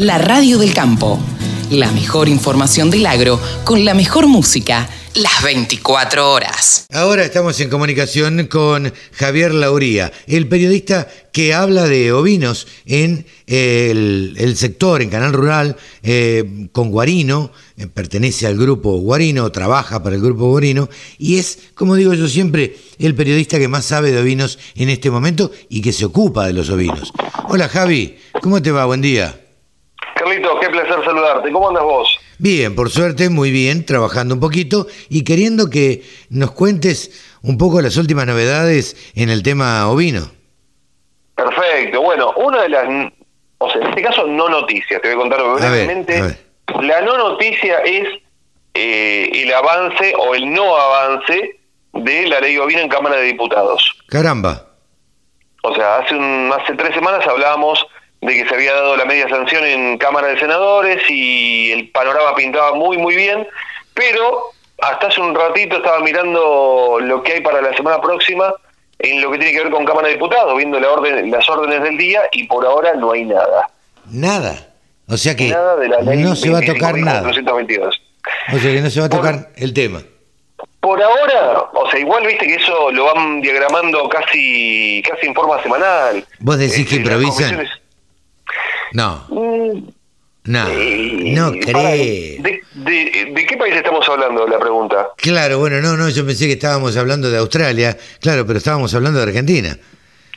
La radio del campo. La mejor información del agro con la mejor música las 24 horas. Ahora estamos en comunicación con Javier Lauría, el periodista que habla de ovinos en el, el sector, en Canal Rural, eh, con Guarino, eh, pertenece al grupo Guarino, trabaja para el grupo Guarino, y es, como digo yo siempre, el periodista que más sabe de ovinos en este momento y que se ocupa de los ovinos. Hola Javi, ¿cómo te va? Buen día. Qué placer saludarte. ¿Cómo andas vos? Bien, por suerte, muy bien, trabajando un poquito y queriendo que nos cuentes un poco las últimas novedades en el tema ovino. Perfecto. Bueno, una de las, o sea, en este caso no noticias, te voy a contar brevemente. La no noticia es eh, el avance o el no avance de la ley ovina en Cámara de Diputados. Caramba. O sea, hace, un, hace tres semanas hablábamos de que se había dado la media sanción en Cámara de Senadores y el panorama pintaba muy, muy bien, pero hasta hace un ratito estaba mirando lo que hay para la semana próxima en lo que tiene que ver con Cámara de Diputados, viendo la orden, las órdenes del día y por ahora no hay nada. Nada. O sea que no se va a tocar nada. O sea que no se va a tocar el tema. Por ahora, o sea, igual viste que eso lo van diagramando casi casi en forma semanal. ¿Vos decís que este, improvisan? No. Mm. No, no creo. De, qué país estamos hablando, la pregunta? Claro, bueno, no, no, yo pensé que estábamos hablando de Australia, claro, pero estábamos hablando de Argentina.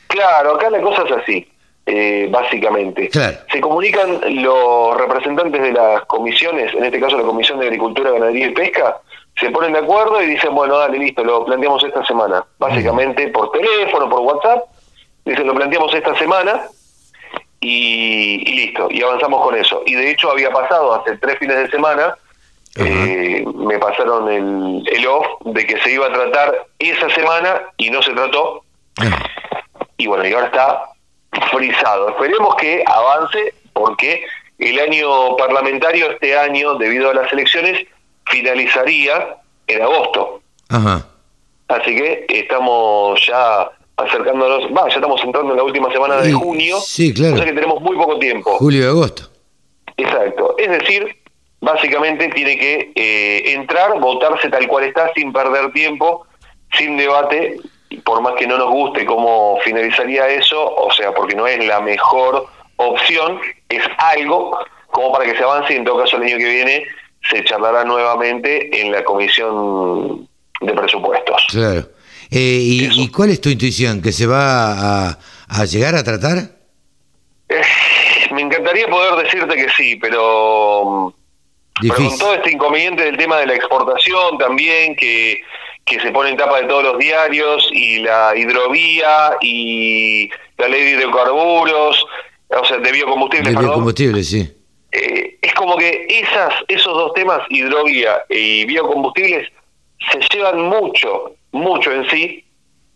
Claro, acá la cosa es así, eh, básicamente. Claro. Se comunican los representantes de las comisiones, en este caso la Comisión de Agricultura, Ganadería y Pesca, se ponen de acuerdo y dicen, bueno, dale, listo, lo planteamos esta semana. Básicamente por teléfono, por WhatsApp, dicen, lo planteamos esta semana y, listo, y avanzamos con eso. Y de hecho había pasado hace tres fines de semana, eh, me pasaron el, el off de que se iba a tratar esa semana y no se trató. Y bueno, y ahora está frisado. Esperemos que avance porque el año parlamentario este año, debido a las elecciones, finalizaría en agosto. Así que estamos ya acercándonos, va, ya estamos entrando en la última semana de junio, sí, claro. o sea que tenemos muy poco tiempo. Julio y agosto. Exacto, es decir, básicamente tiene que eh, entrar, votarse tal cual está, sin perder tiempo, sin debate, por más que no nos guste cómo finalizaría eso, o sea, porque no es la mejor opción, es algo como para que se avance y en todo caso el año que viene se charlará nuevamente en la comisión de presupuestos. Claro. Eh, y, cuál es tu intuición? ¿Que se va a, llegar a tratar? Eh, me encantaría poder decirte que sí, pero, con todo este inconveniente del tema de la exportación también, que, que se pone en tapa de todos los diarios, y la hidrovía, y la ley de hidrocarburos, o sea, de biocombustibles. De biocombustibles, sí. Eh, es como que esas, esos dos temas, hidrovía y biocombustibles, se llevan mucho mucho en sí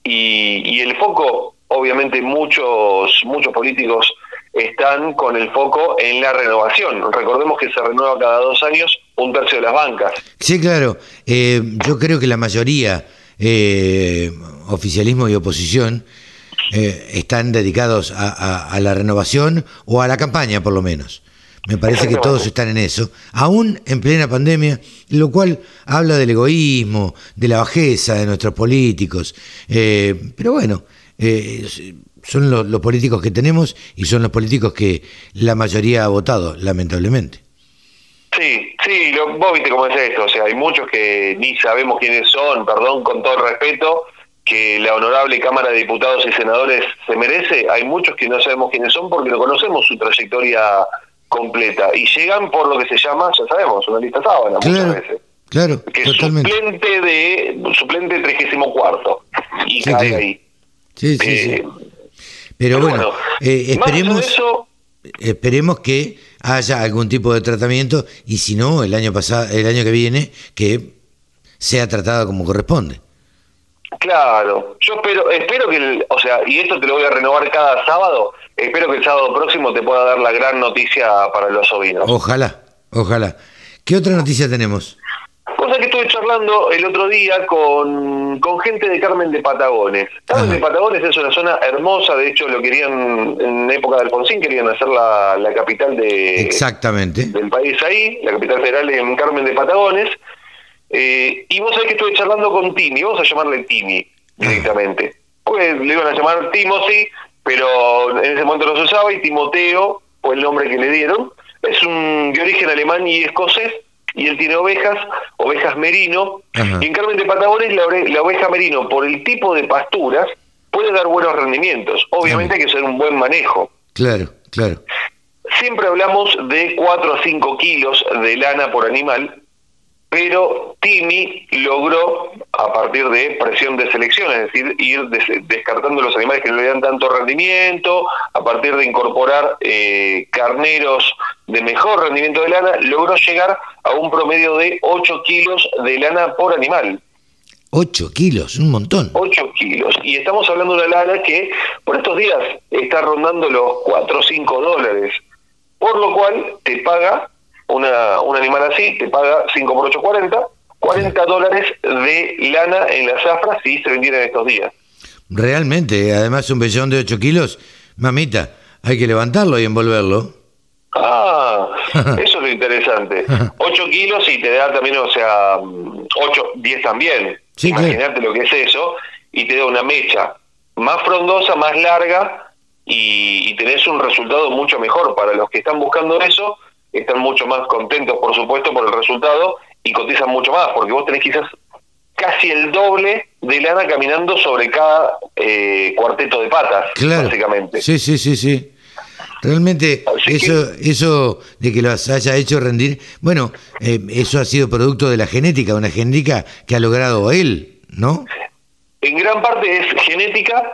y, el foco, obviamente muchos, muchos políticos están con el foco en la renovación. Recordemos que se renueva cada dos años un tercio de las bancas. Sí, claro. Eh, yo creo que la mayoría, eh, oficialismo y oposición, eh, están dedicados a, la renovación o a la campaña, por lo menos. Me parece que todos están en eso, aún en plena pandemia, lo cual habla del egoísmo, de la bajeza de nuestros políticos. Eh, pero bueno, eh, son los políticos que tenemos y son los políticos que la mayoría ha votado, lamentablemente. Sí, sí, lo, vos viste cómo es esto, o sea, hay muchos que ni sabemos quiénes son, perdón, con todo el respeto, que la honorable Cámara de Diputados y Senadores se merece, hay muchos que no sabemos quiénes son porque no conocemos su trayectoria completa y llegan por lo que se llama, ya sabemos, una lista sábana muchas veces. Claro, que es suplente de suplente 34 y cae ahí. Sí, sí, sí. Eh, Pero, bueno, eh, esperemos esperemos que haya algún tipo de tratamiento y si no el año pasado el año que viene que sea tratada como corresponde. Claro, yo espero, espero que, o sea, y esto te lo voy a renovar cada sábado, espero que el sábado próximo te pueda dar la gran noticia para los ovinos. Ojalá, ojalá. ¿Qué otra noticia tenemos? Cosa que estuve charlando el otro día con, con gente de Carmen de Patagones. Carmen de Patagones es una zona hermosa, de hecho lo querían, en época de Alfonsín, querían hacer la, la capital de, Exactamente. del país ahí, la capital federal en Carmen de Patagones. Eh, y vos sabés que estuve charlando con Timi, vamos a llamarle Timi directamente. Pues le iban a llamar Timothy, pero en ese momento no se usaba, y Timoteo fue el nombre que le dieron. Es un de origen alemán y escocés, y él tiene ovejas, ovejas merino, Ajá. y en Carmen de Patagones la oveja merino, por el tipo de pasturas, puede dar buenos rendimientos. Obviamente hay que hacer un buen manejo. Claro, claro. Siempre hablamos de 4 a 5 kilos de lana por animal, pero Timi logró, a partir de presión de selección, es decir, ir des- descartando los animales que no le dan tanto rendimiento, a partir de incorporar eh, carneros de mejor rendimiento de lana, logró llegar a un promedio de 8 kilos de lana por animal. 8 kilos, un montón. 8 kilos. Y estamos hablando de una lana que por estos días está rondando los 4 o 5 dólares. Por lo cual te paga una, un animal así, te paga 5 por 8, 40. 40 dólares de lana en la zafra si se vendiera en estos días. Realmente, además un vellón de 8 kilos, mamita, hay que levantarlo y envolverlo. Ah, eso es lo interesante. 8 kilos y te da también, o sea, 8, 10 también. Sí, Imagínate lo que es eso. Y te da una mecha más frondosa, más larga y, y tenés un resultado mucho mejor. Para los que están buscando eso, están mucho más contentos, por supuesto, por el resultado y cotizan mucho más, porque vos tenés quizás casi el doble de lana caminando sobre cada eh, cuarteto de patas, Claro. básicamente. Sí, sí, sí, sí. Realmente Así eso, eso de que los haya hecho rendir, bueno, eh, eso ha sido producto de la genética, una genética que ha logrado él, ¿no? En gran parte es genética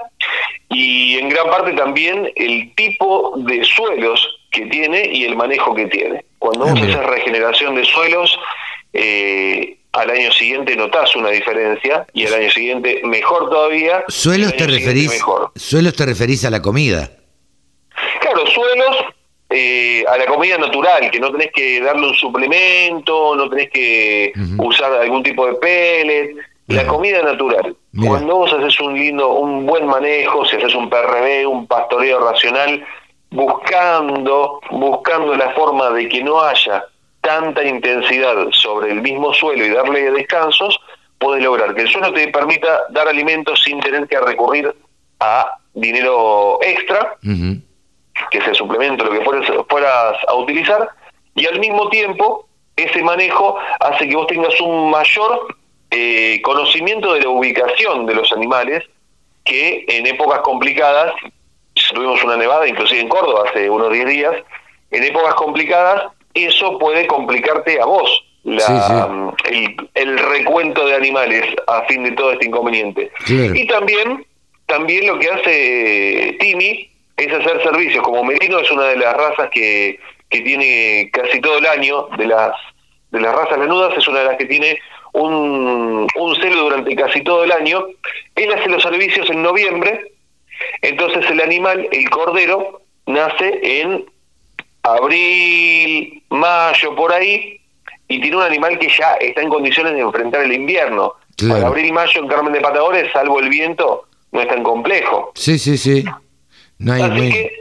y en gran parte también el tipo de suelos que tiene y el manejo que tiene. Cuando Ah, vos mira. haces regeneración de suelos, eh, al año siguiente notás una diferencia y al año siguiente mejor todavía. Suelos te referís, Mejor. suelos te referís a la comida. Claro, suelos eh, a la comida natural, que no tenés que darle un suplemento, no tenés que usar algún tipo de pellet, la comida natural. Cuando vos haces un lindo, un buen manejo, si haces un PRB, un pastoreo racional, buscando, buscando la forma de que no haya tanta intensidad sobre el mismo suelo y darle descansos, puedes lograr que el suelo te permita dar alimentos sin tener que recurrir a dinero extra que ese suplemento, lo que fueras, fueras a utilizar, y al mismo tiempo ese manejo hace que vos tengas un mayor eh, conocimiento de la ubicación de los animales, que en épocas complicadas, tuvimos una nevada, inclusive en Córdoba hace unos 10 días, en épocas complicadas eso puede complicarte a vos. La, Sí, El, el recuento de animales a fin de todo este inconveniente. Claro. Y también, también lo que hace Timi es hacer servicios. Como Merino es una de las razas que, que tiene casi todo el año, de las, de las razas lanudas, es una de las que tiene un, un celo durante casi todo el año. Él hace los servicios en noviembre, entonces el animal, el cordero, nace en abril, mayo, por ahí, y tiene un animal que ya está en condiciones de enfrentar el invierno. Claro. Para abril y mayo en Carmen de Patagones, salvo el viento, no es tan complejo. Sí, sí, sí. No hay, no Así hay que,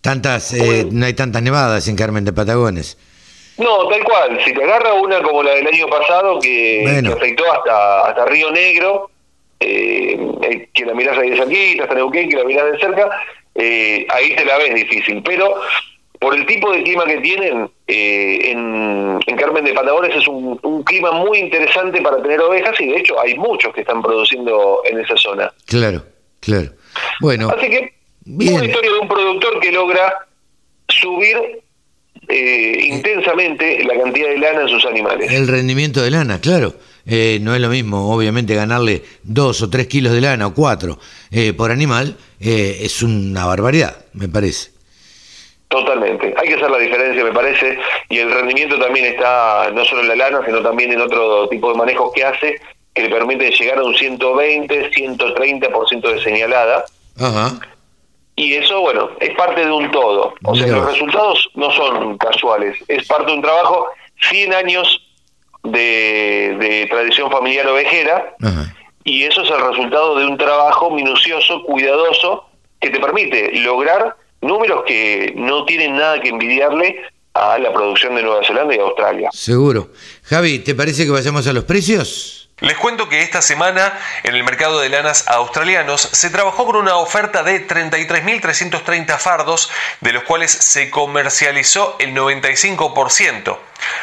tantas, eh, no hay tantas nevadas en Carmen de Patagones. no, tal cual. Si te agarra una como la del año pasado, que, Bueno. que afectó hasta, hasta Río Negro, eh, que la mirás ahí de cerquita, hasta Neuquén, que la mirás de cerca, eh, ahí te la ves difícil. Pero por el tipo de clima que tienen, eh, en, en Carmen de Patagones es un, un clima muy interesante para tener ovejas y de hecho hay muchos que están produciendo en esa zona. Claro, claro. Bueno, Así que Bien. una historia de un productor que logra subir eh, intensamente la cantidad de lana en sus animales. el rendimiento de lana, claro. Eh, no es lo mismo, obviamente, ganarle dos o tres kilos de lana o cuatro eh, por animal eh, es una barbaridad, me parece. Totalmente. Hay que hacer la diferencia, me parece, y el rendimiento también está no solo en la lana, sino también en otro tipo de manejos que hace, que le permite llegar a un 120, 130% de señalada. Ajá. Y eso, bueno, es parte de un todo. O sea, Mira los vos. resultados no son casuales, es parte de un trabajo 100 años de, tradición familiar ovejera, y eso es el resultado de un trabajo minucioso, cuidadoso, que te permite lograr números que no tienen nada que envidiarle a la producción de Nueva Zelanda y Australia. Seguro. Javi, ¿te parece que vayamos a los precios? Les cuento que esta semana en el mercado de lanas australianos se trabajó con una oferta de 33.330 fardos, de los cuales se comercializó el 95%.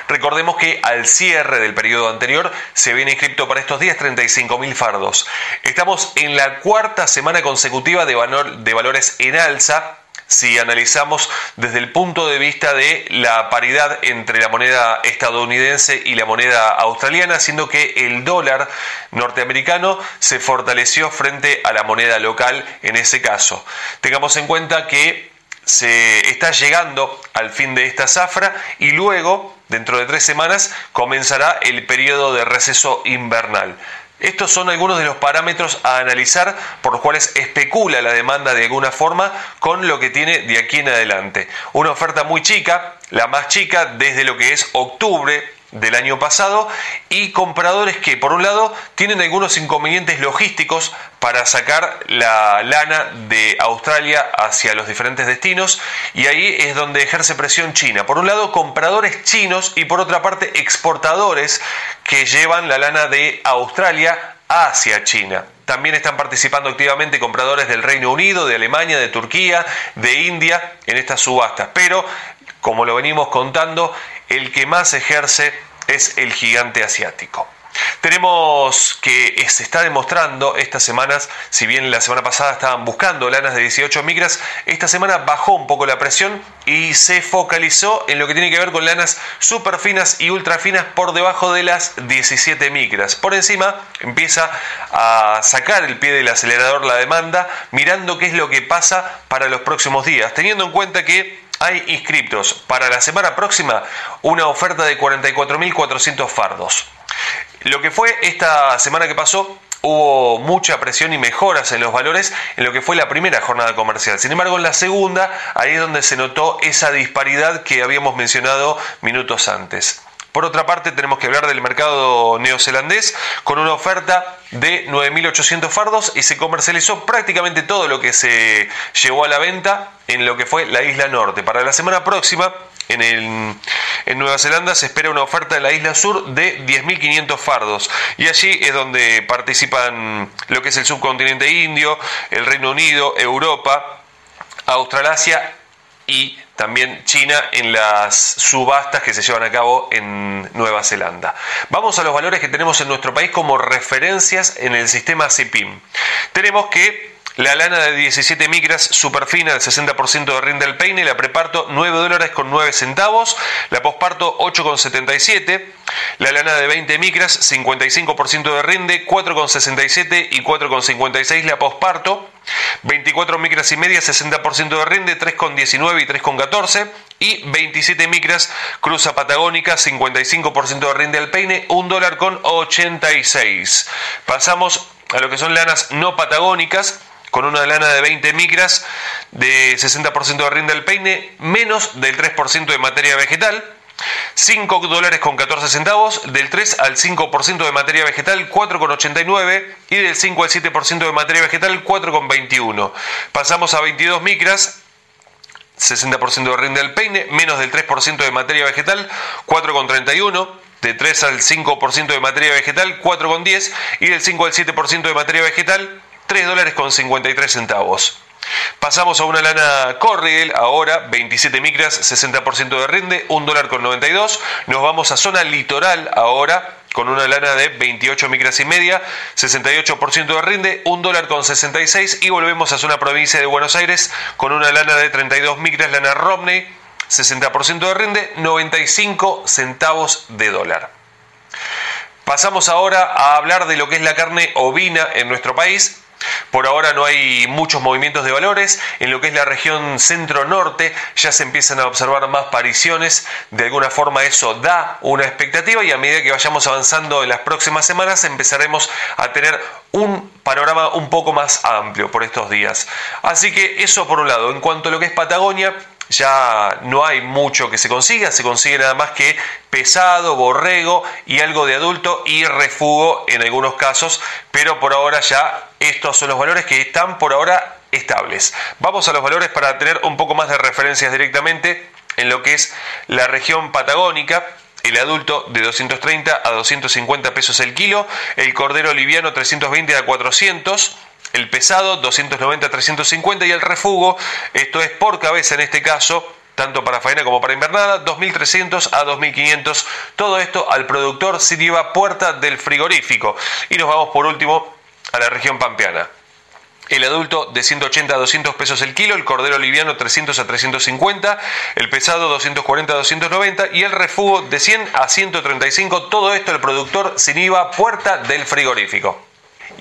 Recordemos que al cierre del periodo anterior se habían inscrito para estos días 35.000 fardos. Estamos en la cuarta semana consecutiva de, de valores en alza si analizamos desde el punto de vista de la paridad entre la moneda estadounidense y la moneda australiana, siendo que el dólar norteamericano se fortaleció frente a la moneda local en ese caso. Tengamos en cuenta que se está llegando al fin de esta zafra y luego, dentro de tres semanas, comenzará el periodo de receso invernal. Estos son algunos de los parámetros a analizar por los cuales especula la demanda de alguna forma con lo que tiene de aquí en adelante. Una oferta muy chica, la más chica desde lo que es octubre del año pasado y compradores que por un lado tienen algunos inconvenientes logísticos para sacar la lana de Australia hacia los diferentes destinos y ahí es donde ejerce presión China. Por un lado compradores chinos y por otra parte exportadores que llevan la lana de Australia hacia China. También están participando activamente compradores del Reino Unido, de Alemania, de Turquía, de India en estas subastas. Pero, como lo venimos contando, el que más ejerce es el gigante asiático. Tenemos que se está demostrando estas semanas, si bien la semana pasada estaban buscando lanas de 18 micras, esta semana bajó un poco la presión y se focalizó en lo que tiene que ver con lanas super finas y ultra finas por debajo de las 17 micras. Por encima empieza a sacar el pie del acelerador la demanda, mirando qué es lo que pasa para los próximos días, teniendo en cuenta que hay inscriptos para la semana próxima una oferta de 44.400 fardos. Lo que fue esta semana que pasó, hubo mucha presión y mejoras en los valores en lo que fue la primera jornada comercial. Sin embargo, en la segunda, ahí es donde se notó esa disparidad que habíamos mencionado minutos antes. Por otra parte, tenemos que hablar del mercado neozelandés con una oferta de 9.800 fardos y se comercializó prácticamente todo lo que se llevó a la venta en lo que fue la isla norte. Para la semana próxima, en, en, Nueva Zelanda se espera una oferta de la isla sur de 10.500 fardos y allí es donde participan lo que es el subcontinente indio, el Reino Unido, Europa, Australasia y también China en las subastas que se llevan a cabo en Nueva Zelanda. Vamos a los valores que tenemos en nuestro país como referencias en el sistema CIPIM. Tenemos que la lana de 17 micras superfina del 60% de rinde del peine, la preparto 9 dólares con 9 centavos, la posparto 8,77, la lana de 20 micras 55% de rinde 4,67 y 4,56 la posparto, 24 micras y media 60% de rinde 3,19 y 3,14 y 27 micras cruza patagónica 55% de rinde al peine 1 dólar con 86. Pasamos a lo que son lanas no patagónicas con una lana de 20 micras de 60% de rinde del peine, menos del 3% de materia vegetal. 5 dólares con 14 centavos, del 3 al 5% de materia vegetal 4,89 y del 5 al 7% de materia vegetal 4,21. Pasamos a 22 micras, 60% de rinde del peine, menos del 3% de materia vegetal 4,31 de 3 al 5% de materia vegetal 4,10 y del 5 al 7% de materia vegetal 3 dólares con 53 centavos. Pasamos a una lana Corriel, ahora 27 micras, 60% de rinde, 1 dólar con 92. Nos vamos a zona litoral ahora con una lana de 28 micras y media, 68% de rinde, 1 dólar con 66 y volvemos a zona provincia de Buenos Aires con una lana de 32 micras, lana Romney, 60% de rinde, 95 centavos de dólar. Pasamos ahora a hablar de lo que es la carne ovina en nuestro país. Por ahora no hay muchos movimientos de valores. En lo que es la región centro-norte ya se empiezan a observar más pariciones. De alguna forma eso da una expectativa y a medida que vayamos avanzando en las próximas semanas empezaremos a tener un panorama un poco más amplio por estos días. Así que eso por un lado. En cuanto a lo que es Patagonia, ya no hay mucho que se consiga, se consigue nada más que pesado, borrego y algo de adulto y refugo en algunos casos, pero por ahora ya estos son los valores que están por ahora estables. Vamos a los valores para tener un poco más de referencias directamente en lo que es la región patagónica. El adulto de 230 a 250 pesos el kilo, el cordero liviano 320 a 400, el pesado 290 a 350 y el refugo, esto es por cabeza en este caso, tanto para faena como para invernada, 2.300 a 2.500. Todo esto al productor sin IVA puerta del frigorífico. Y nos vamos por último a la región pampeana. El adulto de 180 a 200 pesos el kilo, el cordero liviano 300 a 350, el pesado 240 a 290 y el refugo de 100 a 135. Todo esto el productor sin IVA puerta del frigorífico.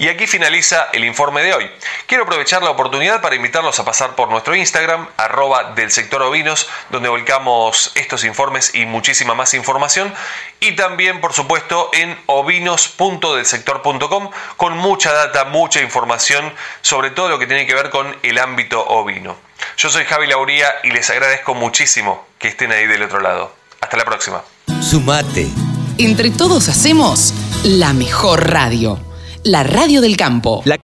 Y aquí finaliza el informe de hoy. Quiero aprovechar la oportunidad para invitarlos a pasar por nuestro Instagram, arroba del sector ovinos, donde volcamos estos informes y muchísima más información. Y también, por supuesto, en ovinos.delsector.com con mucha data, mucha información sobre todo lo que tiene que ver con el ámbito ovino. Yo soy Javi Lauría y les agradezco muchísimo que estén ahí del otro lado. Hasta la próxima. Sumate. Entre todos hacemos la mejor radio la radio del campo.